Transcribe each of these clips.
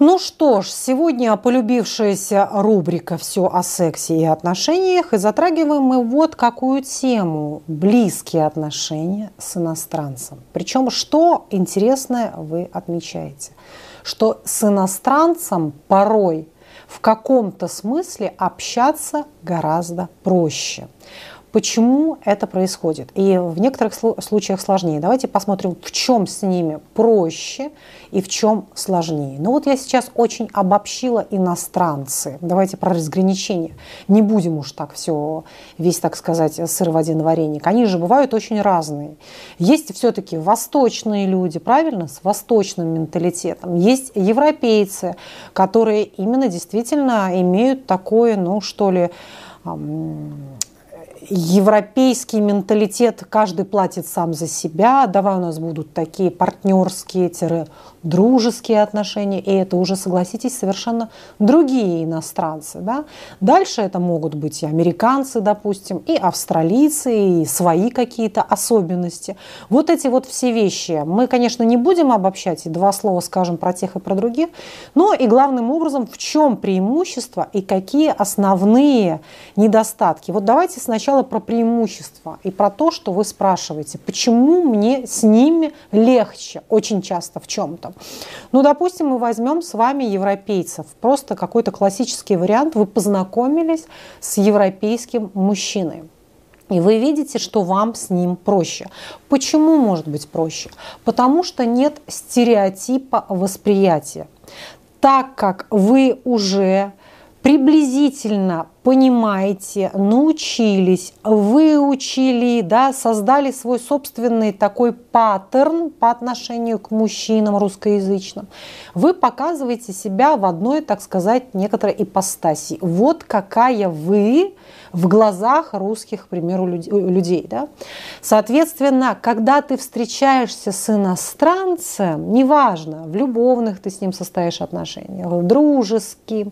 Ну что ж, сегодня полюбившаяся рубрика «Все о сексе и отношениях» и затрагиваем мы вот какую тему – близкие отношения с иностранцем. Причем, что интересное вы отмечаете? Что с иностранцем порой в каком-то смысле общаться гораздо проще. Почему это происходит? И в некоторых случаях сложнее. Давайте посмотрим, в чем с ними проще и в чем сложнее. Ну вот я сейчас очень обобщила иностранцы. Давайте про разграничение. Не будем уж так все, весь, так сказать, сыр в один вареник. Они же бывают очень разные. Есть все-таки восточные люди, правильно, с восточным менталитетом. Есть европейцы, которые именно действительно имеют такое, ну что ли, европейский менталитет, каждый платит сам за себя, давай у нас будут такие партнерские дружеские отношения, и это уже, согласитесь, совершенно другие иностранцы. Да? Дальше это могут быть и американцы, допустим, и австралийцы, и свои какие-то особенности. Вот эти вот все вещи мы, конечно, не будем обобщать, и два слова скажем про тех и про других, но и главным образом, в чем преимущества и какие основные недостатки. Вот давайте сначала про преимущества и про то, что вы спрашиваете, почему мне с ними легче очень часто в чем-то. Ну, допустим, мы возьмем с вами европейцев. Просто какой-то классический вариант. Вы познакомились с европейским мужчиной. И вы видите, что вам с ним проще. Почему может быть проще? Потому что нет стереотипа восприятия. Так как вы уже приблизительно понимаете, научились, выучили, да, создали свой собственный такой паттерн по отношению к мужчинам русскоязычным, вы показываете себя в одной, так сказать, некоторой ипостаси. Вот какая вы в глазах русских, к примеру, людей. Да? Соответственно, когда ты встречаешься с иностранцем, неважно, в любовных ты с ним состоишь отношениях, в дружеских,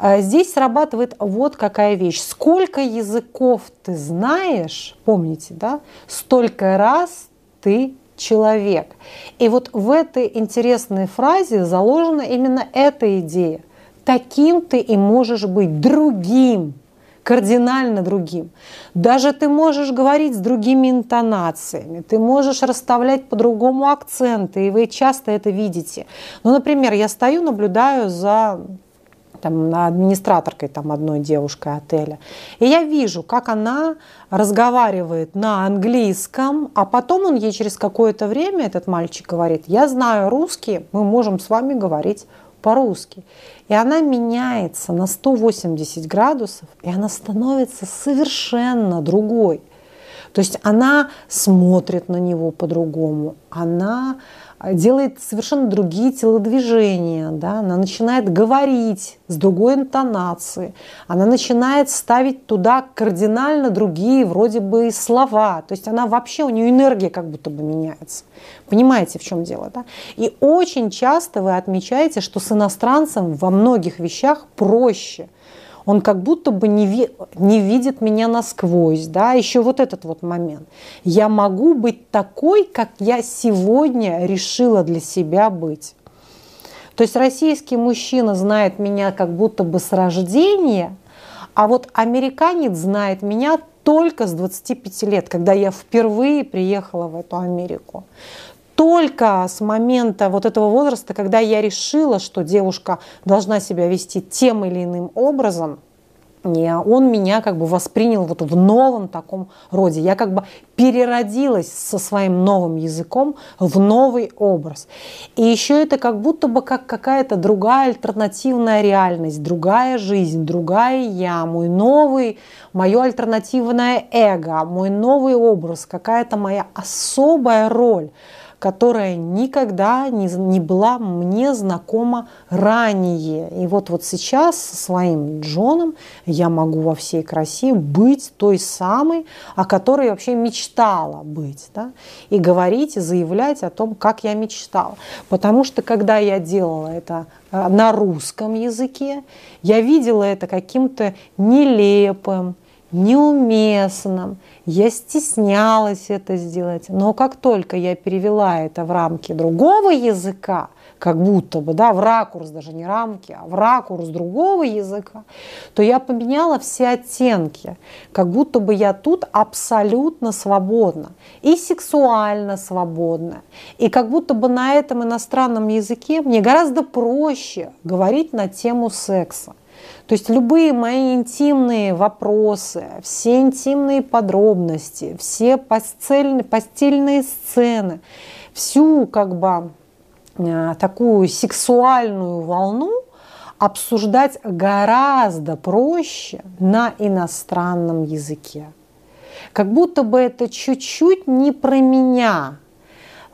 э, здесь срабатывает вот какая вещь. Сколько языков ты знаешь, помните, да, столько раз ты человек. И вот в этой интересной фразе заложена именно эта идея. Таким ты и можешь быть другим кардинально другим. Даже ты можешь говорить с другими интонациями, ты можешь расставлять по-другому акценты, и вы часто это видите. Ну, например, я стою, наблюдаю за там, администраторкой там, одной девушкой отеля. И я вижу, как она разговаривает на английском, а потом он ей через какое-то время, этот мальчик говорит, я знаю русский, мы можем с вами говорить по-русски. И она меняется на 180 градусов, и она становится совершенно другой. То есть она смотрит на него по-другому, она делает совершенно другие телодвижения, да? она начинает говорить с другой интонацией, она начинает ставить туда кардинально другие вроде бы слова, то есть она вообще, у нее энергия как будто бы меняется. Понимаете, в чем дело? Да? И очень часто вы отмечаете, что с иностранцем во многих вещах проще – он как будто бы не, ви, не видит меня насквозь, да, еще вот этот вот момент. Я могу быть такой, как я сегодня решила для себя быть. То есть российский мужчина знает меня как будто бы с рождения, а вот американец знает меня только с 25 лет, когда я впервые приехала в эту Америку только с момента вот этого возраста, когда я решила, что девушка должна себя вести тем или иным образом, он меня как бы воспринял вот в новом таком роде. Я как бы переродилась со своим новым языком в новый образ. И еще это как будто бы как какая-то другая альтернативная реальность, другая жизнь, другая я, мой новый, мое альтернативное эго, мой новый образ, какая-то моя особая роль которая никогда не, не была мне знакома ранее. И вот, вот сейчас со своим Джоном я могу во всей красе быть той самой, о которой вообще мечтала быть. Да? И говорить, и заявлять о том, как я мечтала. Потому что когда я делала это э, на русском языке, я видела это каким-то нелепым, неуместным, я стеснялась это сделать. Но как только я перевела это в рамки другого языка, как будто бы, да, в ракурс, даже не рамки, а в ракурс другого языка, то я поменяла все оттенки, как будто бы я тут абсолютно свободна, и сексуально свободна, и как будто бы на этом иностранном языке мне гораздо проще говорить на тему секса. То есть любые мои интимные вопросы, все интимные подробности, все постельные, постельные сцены, всю как бы Э, такую сексуальную волну обсуждать гораздо проще на иностранном языке. Как будто бы это чуть-чуть не про меня.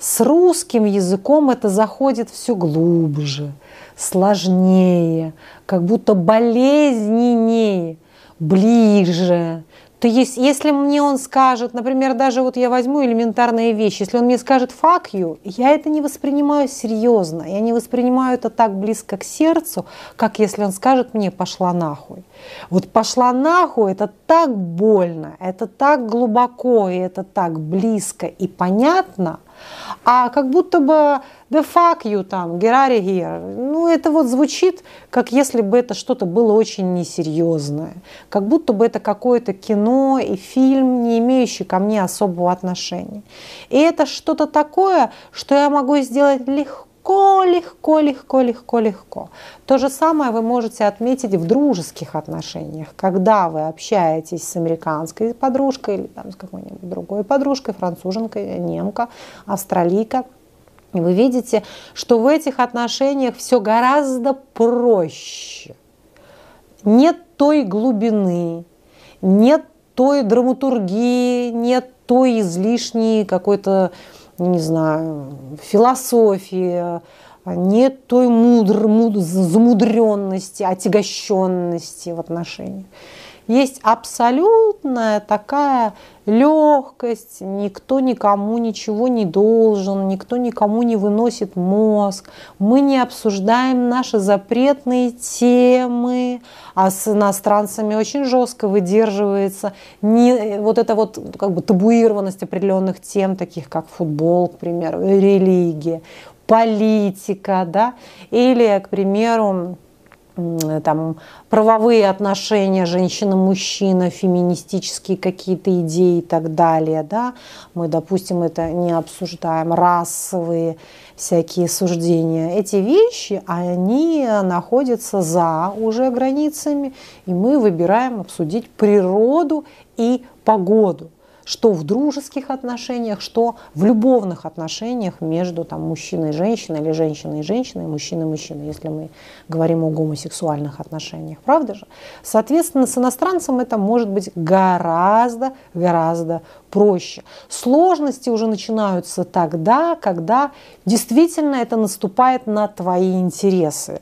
С русским языком это заходит все глубже, сложнее, как будто болезненнее, ближе то есть, если мне он скажет, например, даже вот я возьму элементарные вещи, если он мне скажет fuck you, я это не воспринимаю серьезно, я не воспринимаю это так близко к сердцу, как если он скажет мне пошла нахуй. Вот пошла нахуй, это так больно, это так глубоко, и это так близко и понятно, а как будто бы the fuck you там, get out of here. Ну, это вот звучит, как если бы это что-то было очень несерьезное. Как будто бы это какое-то кино и фильм, не имеющий ко мне особого отношения. И это что-то такое, что я могу сделать легко легко, легко, легко, легко, легко. То же самое вы можете отметить в дружеских отношениях, когда вы общаетесь с американской подружкой или там, с какой-нибудь другой подружкой, француженкой, немка, австралийка – и вы видите, что в этих отношениях все гораздо проще. Нет той глубины, нет той драматургии, нет той излишней какой-то, не знаю, философии, нет той мудр, муд, замудренности, отягощенности в отношениях есть абсолютная такая легкость, никто никому ничего не должен, никто никому не выносит мозг, мы не обсуждаем наши запретные темы, а с иностранцами очень жестко выдерживается не, вот эта вот как бы табуированность определенных тем, таких как футбол, к примеру, религия, политика, да, или, к примеру, там, правовые отношения женщина-мужчина, феминистические какие-то идеи и так далее. Да? Мы, допустим, это не обсуждаем, расовые всякие суждения. Эти вещи, они находятся за уже границами, и мы выбираем обсудить природу и погоду что в дружеских отношениях, что в любовных отношениях между там, мужчиной и женщиной, или женщиной и женщиной, мужчиной и мужчиной, если мы говорим о гомосексуальных отношениях. Правда же? Соответственно, с иностранцем это может быть гораздо, гораздо проще. Сложности уже начинаются тогда, когда действительно это наступает на твои интересы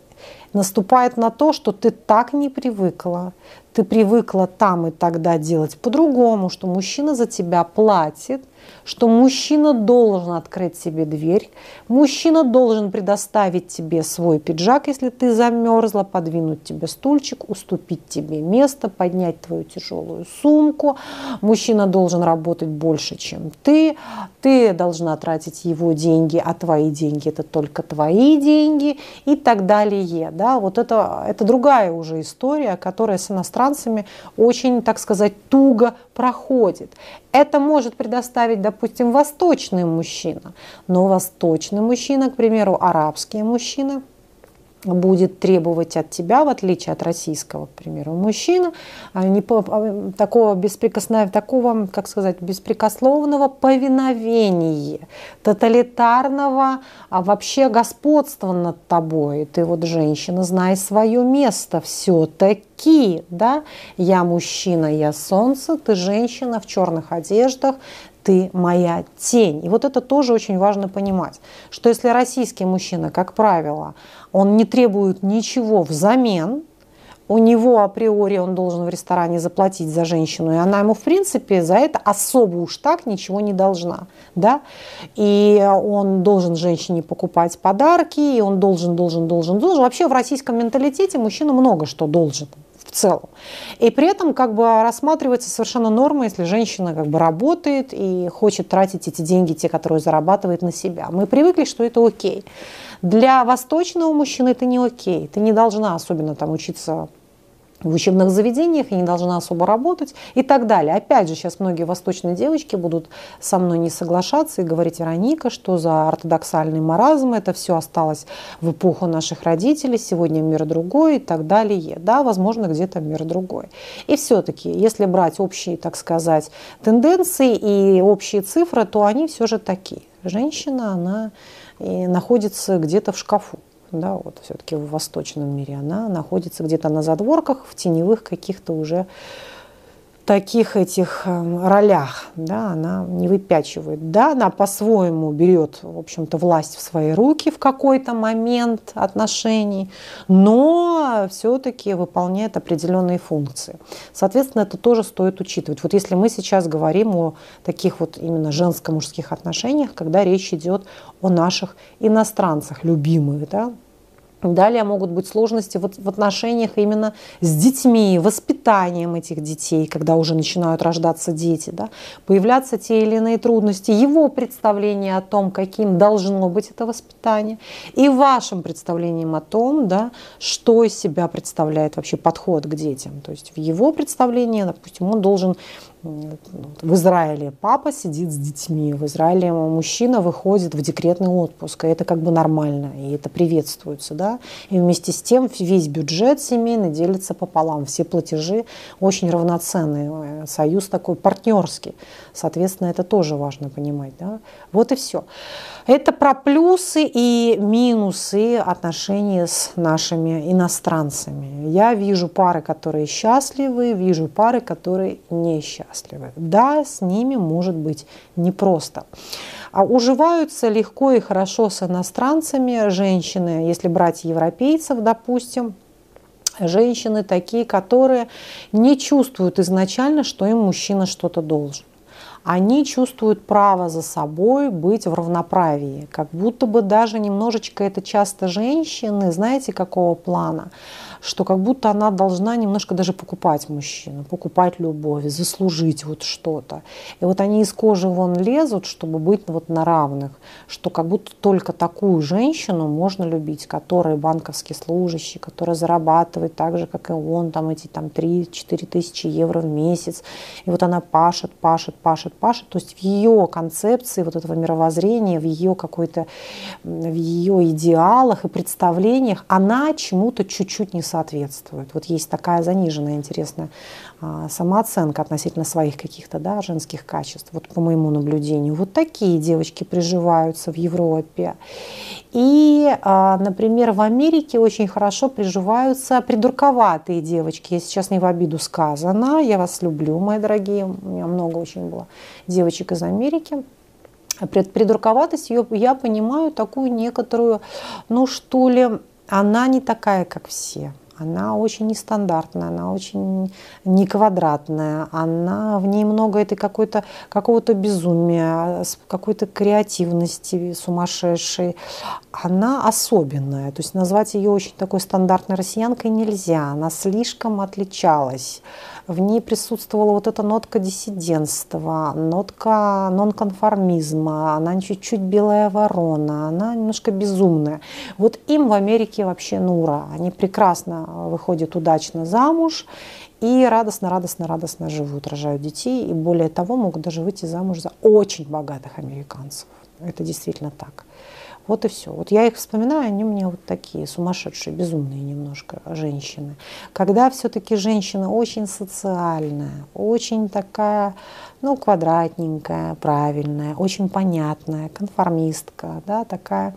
наступает на то, что ты так не привыкла, ты привыкла там и тогда делать по-другому, что мужчина за тебя платит – что мужчина должен открыть себе дверь, мужчина должен предоставить тебе свой пиджак, если ты замерзла, подвинуть тебе стульчик, уступить тебе место, поднять твою тяжелую сумку. Мужчина должен работать больше, чем ты. Ты должна тратить его деньги, а твои деньги это только твои деньги и так далее. Да? Вот это, это другая уже история, которая с иностранцами очень, так сказать, туго проходит. Это может предоставить, допустим, восточный мужчина, но восточный мужчина, к примеру, арабский мужчина – будет требовать от тебя, в отличие от российского, к примеру, мужчины, а, не, а, такого, беспрекоснов, такого, как сказать, беспрекословного повиновения, тоталитарного а вообще господства над тобой. Ты вот женщина, знай свое место все-таки, да, я мужчина, я солнце, ты женщина в черных одеждах, ты моя тень. И вот это тоже очень важно понимать, что если российский мужчина, как правило, он не требует ничего взамен, у него априори он должен в ресторане заплатить за женщину, и она ему, в принципе, за это особо уж так ничего не должна. Да? И он должен женщине покупать подарки, и он должен, должен, должен, должен. Вообще в российском менталитете мужчина много что должен в целом. И при этом как бы рассматривается совершенно норма, если женщина как бы работает и хочет тратить эти деньги, те, которые зарабатывает на себя. Мы привыкли, что это окей. Для восточного мужчины это не окей. Ты не должна особенно там учиться в учебных заведениях, я не должна особо работать и так далее. Опять же, сейчас многие восточные девочки будут со мной не соглашаться и говорить, Вероника, что за ортодоксальный маразм, это все осталось в эпоху наших родителей, сегодня мир другой и так далее. Да, возможно, где-то мир другой. И все-таки, если брать общие, так сказать, тенденции и общие цифры, то они все же такие. Женщина, она находится где-то в шкафу да, вот все-таки в восточном мире, она находится где-то на задворках, в теневых каких-то уже таких этих эм, ролях, да, она не выпячивает. Да, она по-своему берет, в общем-то, власть в свои руки в какой-то момент отношений, но все-таки выполняет определенные функции. Соответственно, это тоже стоит учитывать. Вот если мы сейчас говорим о таких вот именно женско-мужских отношениях, когда речь идет о наших иностранцах, любимых, да, Далее могут быть сложности вот в отношениях именно с детьми, воспитанием этих детей, когда уже начинают рождаться дети, да, появляться те или иные трудности, его представление о том, каким должно быть это воспитание, и вашим представлением о том, да, что из себя представляет вообще подход к детям. То есть в его представлении, допустим, он должен в Израиле папа сидит с детьми, в Израиле мужчина выходит в декретный отпуск, и это как бы нормально, и это приветствуется, да, и вместе с тем весь бюджет семейный делится пополам, все платежи очень равноценные, союз такой партнерский, соответственно, это тоже важно понимать, да, вот и все. Это про плюсы и минусы отношений с нашими иностранцами. Я вижу пары, которые счастливы, вижу пары, которые несчастливы. Да, с ними может быть непросто. А уживаются легко и хорошо с иностранцами женщины, если брать европейцев, допустим, женщины такие, которые не чувствуют изначально, что им мужчина что-то должен они чувствуют право за собой быть в равноправии. Как будто бы даже немножечко это часто женщины, знаете, какого плана? Что как будто она должна немножко даже покупать мужчину, покупать любовь, заслужить вот что-то. И вот они из кожи вон лезут, чтобы быть вот на равных, что как будто только такую женщину можно любить, которая банковский служащий, которая зарабатывает так же, как и он, там эти там 3-4 тысячи евро в месяц. И вот она пашет, пашет, пашет, пашет. То есть в ее концепции вот этого мировоззрения, в ее какой-то, в ее идеалах и представлениях она чему-то чуть-чуть не соответствует. Вот есть такая заниженная, интересная самооценка относительно своих каких-то да, женских качеств, вот по моему наблюдению. Вот такие девочки приживаются в Европе. И, а, например, в Америке очень хорошо приживаются придурковатые девочки. Я сейчас не в обиду сказано. Я вас люблю, мои дорогие. У меня много очень было девочек из Америки. Придурковатость ее я понимаю такую некоторую, ну что ли, она не такая, как все. Она очень нестандартная, она очень не квадратная, она в ней много этой какой-то какого-то безумия, какой-то креативности сумасшедшей. Она особенная, то есть назвать ее очень такой стандартной россиянкой нельзя. Она слишком отличалась в ней присутствовала вот эта нотка диссидентства, нотка нонконформизма, она чуть-чуть белая ворона, она немножко безумная. Вот им в Америке вообще ну ура, они прекрасно выходят удачно замуж и радостно, радостно, радостно живут, рожают детей, и более того могут даже выйти замуж за очень богатых американцев. Это действительно так. Вот и все. Вот я их вспоминаю, они мне вот такие сумасшедшие, безумные немножко женщины. Когда все-таки женщина очень социальная, очень такая, ну, квадратненькая, правильная, очень понятная, конформистка, да, такая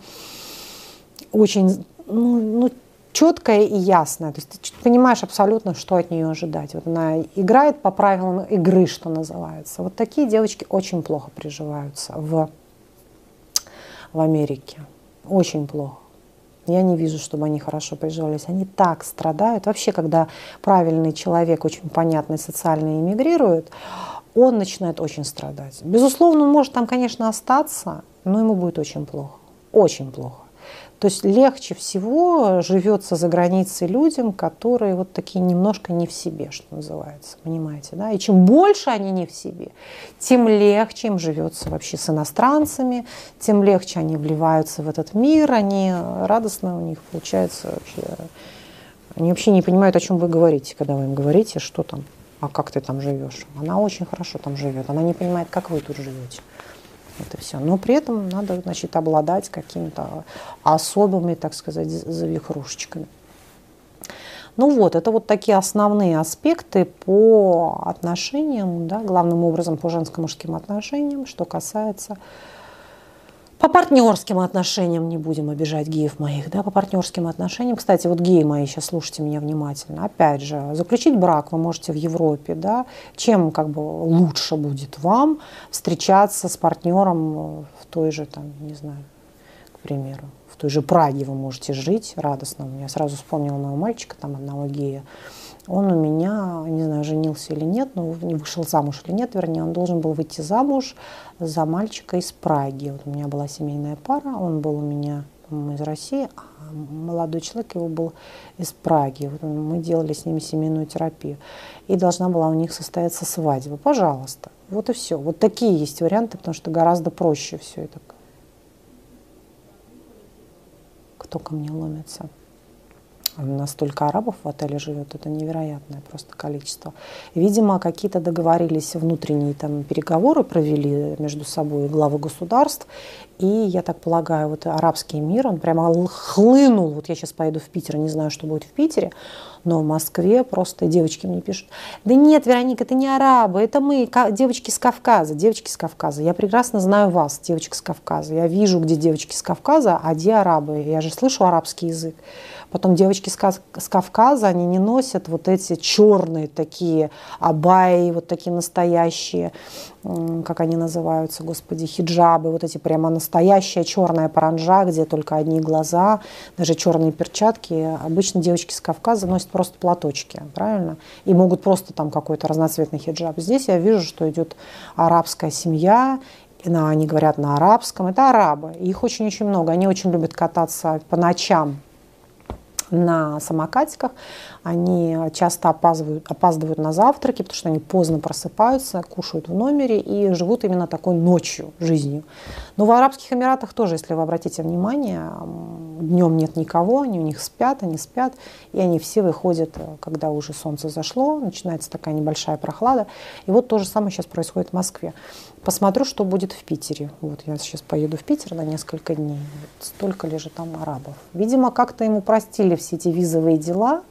очень, ну, ну четкая и ясная. То есть ты понимаешь абсолютно, что от нее ожидать. Вот она играет по правилам игры, что называется. Вот такие девочки очень плохо приживаются в в Америке. Очень плохо. Я не вижу, чтобы они хорошо приживались. Они так страдают. Вообще, когда правильный человек, очень понятный, социально эмигрирует, он начинает очень страдать. Безусловно, он может там, конечно, остаться, но ему будет очень плохо. Очень плохо. То есть легче всего живется за границей людям, которые вот такие немножко не в себе, что называется, понимаете, да? И чем больше они не в себе, тем легче им живется вообще с иностранцами, тем легче они вливаются в этот мир, они радостно у них получается вообще они вообще не понимают, о чем вы говорите, когда вы им говорите, что там, а как ты там живешь. Она очень хорошо там живет, она не понимает, как вы тут живете. Это все. Но при этом надо, значит, обладать какими-то особыми, так сказать, завихрушечками. Ну вот, это вот такие основные аспекты по отношениям, да, главным образом по женско-мужским отношениям, что касается по партнерским отношениям не будем обижать геев моих, да, по партнерским отношениям. Кстати, вот геи мои, сейчас слушайте меня внимательно. Опять же, заключить брак вы можете в Европе, да. Чем как бы лучше будет вам встречаться с партнером в той же, там, не знаю, к примеру, в той же Праге вы можете жить радостно. Я сразу вспомнила моего мальчика, там, одного гея. Он у меня, не знаю, женился или нет, но не вышел замуж или нет, вернее, он должен был выйти замуж за мальчика из Праги. Вот у меня была семейная пара, он был у меня из России, а молодой человек его был из Праги. Вот мы делали с ними семейную терапию. И должна была у них состояться свадьба. Пожалуйста. Вот и все. Вот такие есть варианты, потому что гораздо проще все это. Кто ко мне ломится? Настолько арабов в отеле живет, это невероятное просто количество. Видимо, какие-то договорились внутренние там переговоры провели между собой главы государств, и я так полагаю, вот арабский мир, он прямо хлынул. Вот я сейчас поеду в Питер, не знаю, что будет в Питере, но в Москве просто девочки мне пишут, да нет, Вероника, это не арабы, это мы, девочки с Кавказа, девочки с Кавказа. Я прекрасно знаю вас, девочек с Кавказа. Я вижу, где девочки с Кавказа, а где арабы. Я же слышу арабский язык. Потом девочки с Кавказа, они не носят вот эти черные такие абайи, вот такие настоящие, как они называются, господи, хиджабы, вот эти прямо настоящая черная паранжа, где только одни глаза, даже черные перчатки. Обычно девочки с Кавказа носят просто платочки, правильно? И могут просто там какой-то разноцветный хиджаб. Здесь я вижу, что идет арабская семья, они говорят на арабском, это арабы, их очень-очень много, они очень любят кататься по ночам на самокатиках. Они часто опаздывают, опаздывают на завтраки, потому что они поздно просыпаются, кушают в номере и живут именно такой ночью жизнью. Но в Арабских Эмиратах тоже, если вы обратите внимание, днем нет никого, они у них спят, они спят, и они все выходят, когда уже солнце зашло, начинается такая небольшая прохлада. И вот то же самое сейчас происходит в Москве. Посмотрю, что будет в Питере. Вот я сейчас поеду в Питер на несколько дней. Вот столько ли же там арабов. Видимо, как-то ему простили все эти визовые дела,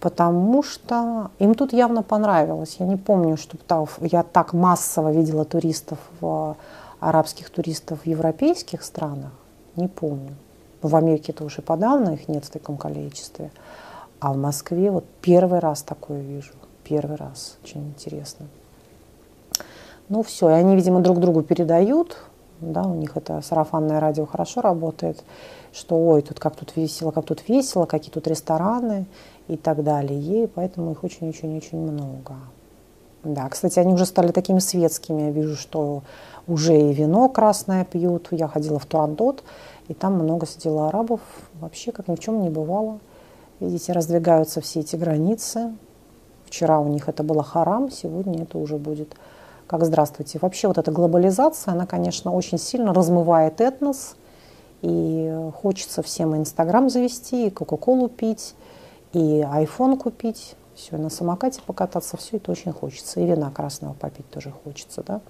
потому что им тут явно понравилось. Я не помню, чтобы я так массово видела туристов, в, арабских туристов в европейских странах. Не помню. В Америке это уже подавно, их нет в таком количестве. А в Москве вот первый раз такое вижу. Первый раз. Очень интересно. Ну все, и они, видимо, друг другу передают, да, у них это сарафанное радио хорошо работает, что ой, тут как тут весело, как тут весело, какие тут рестораны и так далее. И поэтому их очень-очень-очень много. Да, кстати, они уже стали такими светскими. Я вижу, что уже и вино красное пьют. Я ходила в Турандот, и там много сидело арабов. Вообще, как ни в чем не бывало. Видите, раздвигаются все эти границы. Вчера у них это было харам, сегодня это уже будет как здравствуйте. Вообще вот эта глобализация, она, конечно, очень сильно размывает этнос, и хочется всем Инстаграм завести, и Кока-Колу пить, и айфон купить, все, на самокате покататься, все это очень хочется. И вина красного попить тоже хочется, да.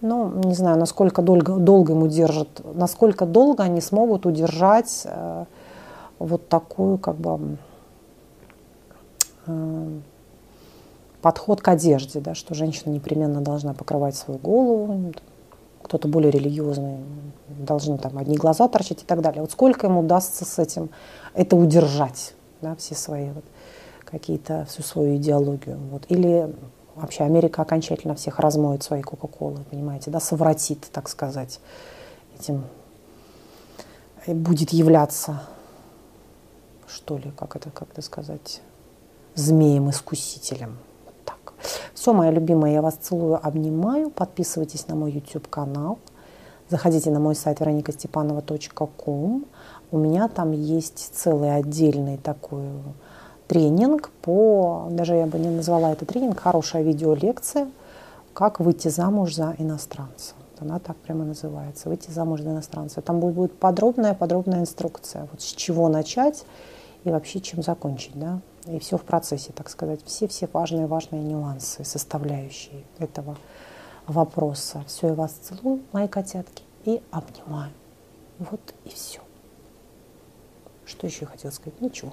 Но не знаю, насколько долго, долго ему держат, насколько долго они смогут удержать э, вот такую, как бы, э, подход к одежде, да, что женщина непременно должна покрывать свою голову, кто-то более религиозный, должны там одни глаза торчать и так далее. Вот сколько ему удастся с этим это удержать, да, все свои вот какие-то, всю свою идеологию. Вот. Или вообще Америка окончательно всех размоет своей Кока-Колы, понимаете, да, совратит, так сказать, этим, и будет являться, что ли, как это, как это сказать, змеем-искусителем. Все, моя любимая, я вас целую, обнимаю. Подписывайтесь на мой YouTube канал. Заходите на мой сайт вероникастепанова.ком. У меня там есть целый отдельный такой тренинг по, даже я бы не назвала это тренинг, хорошая видеолекция, как выйти замуж за иностранца. Она так прямо называется, выйти замуж за иностранца. Там будет подробная-подробная инструкция, вот с чего начать и вообще чем закончить, да, и все в процессе, так сказать, все-все важные-важные нюансы, составляющие этого вопроса. Все, я вас целую, мои котятки, и обнимаю. Вот и все. Что еще хотела сказать? Ничего.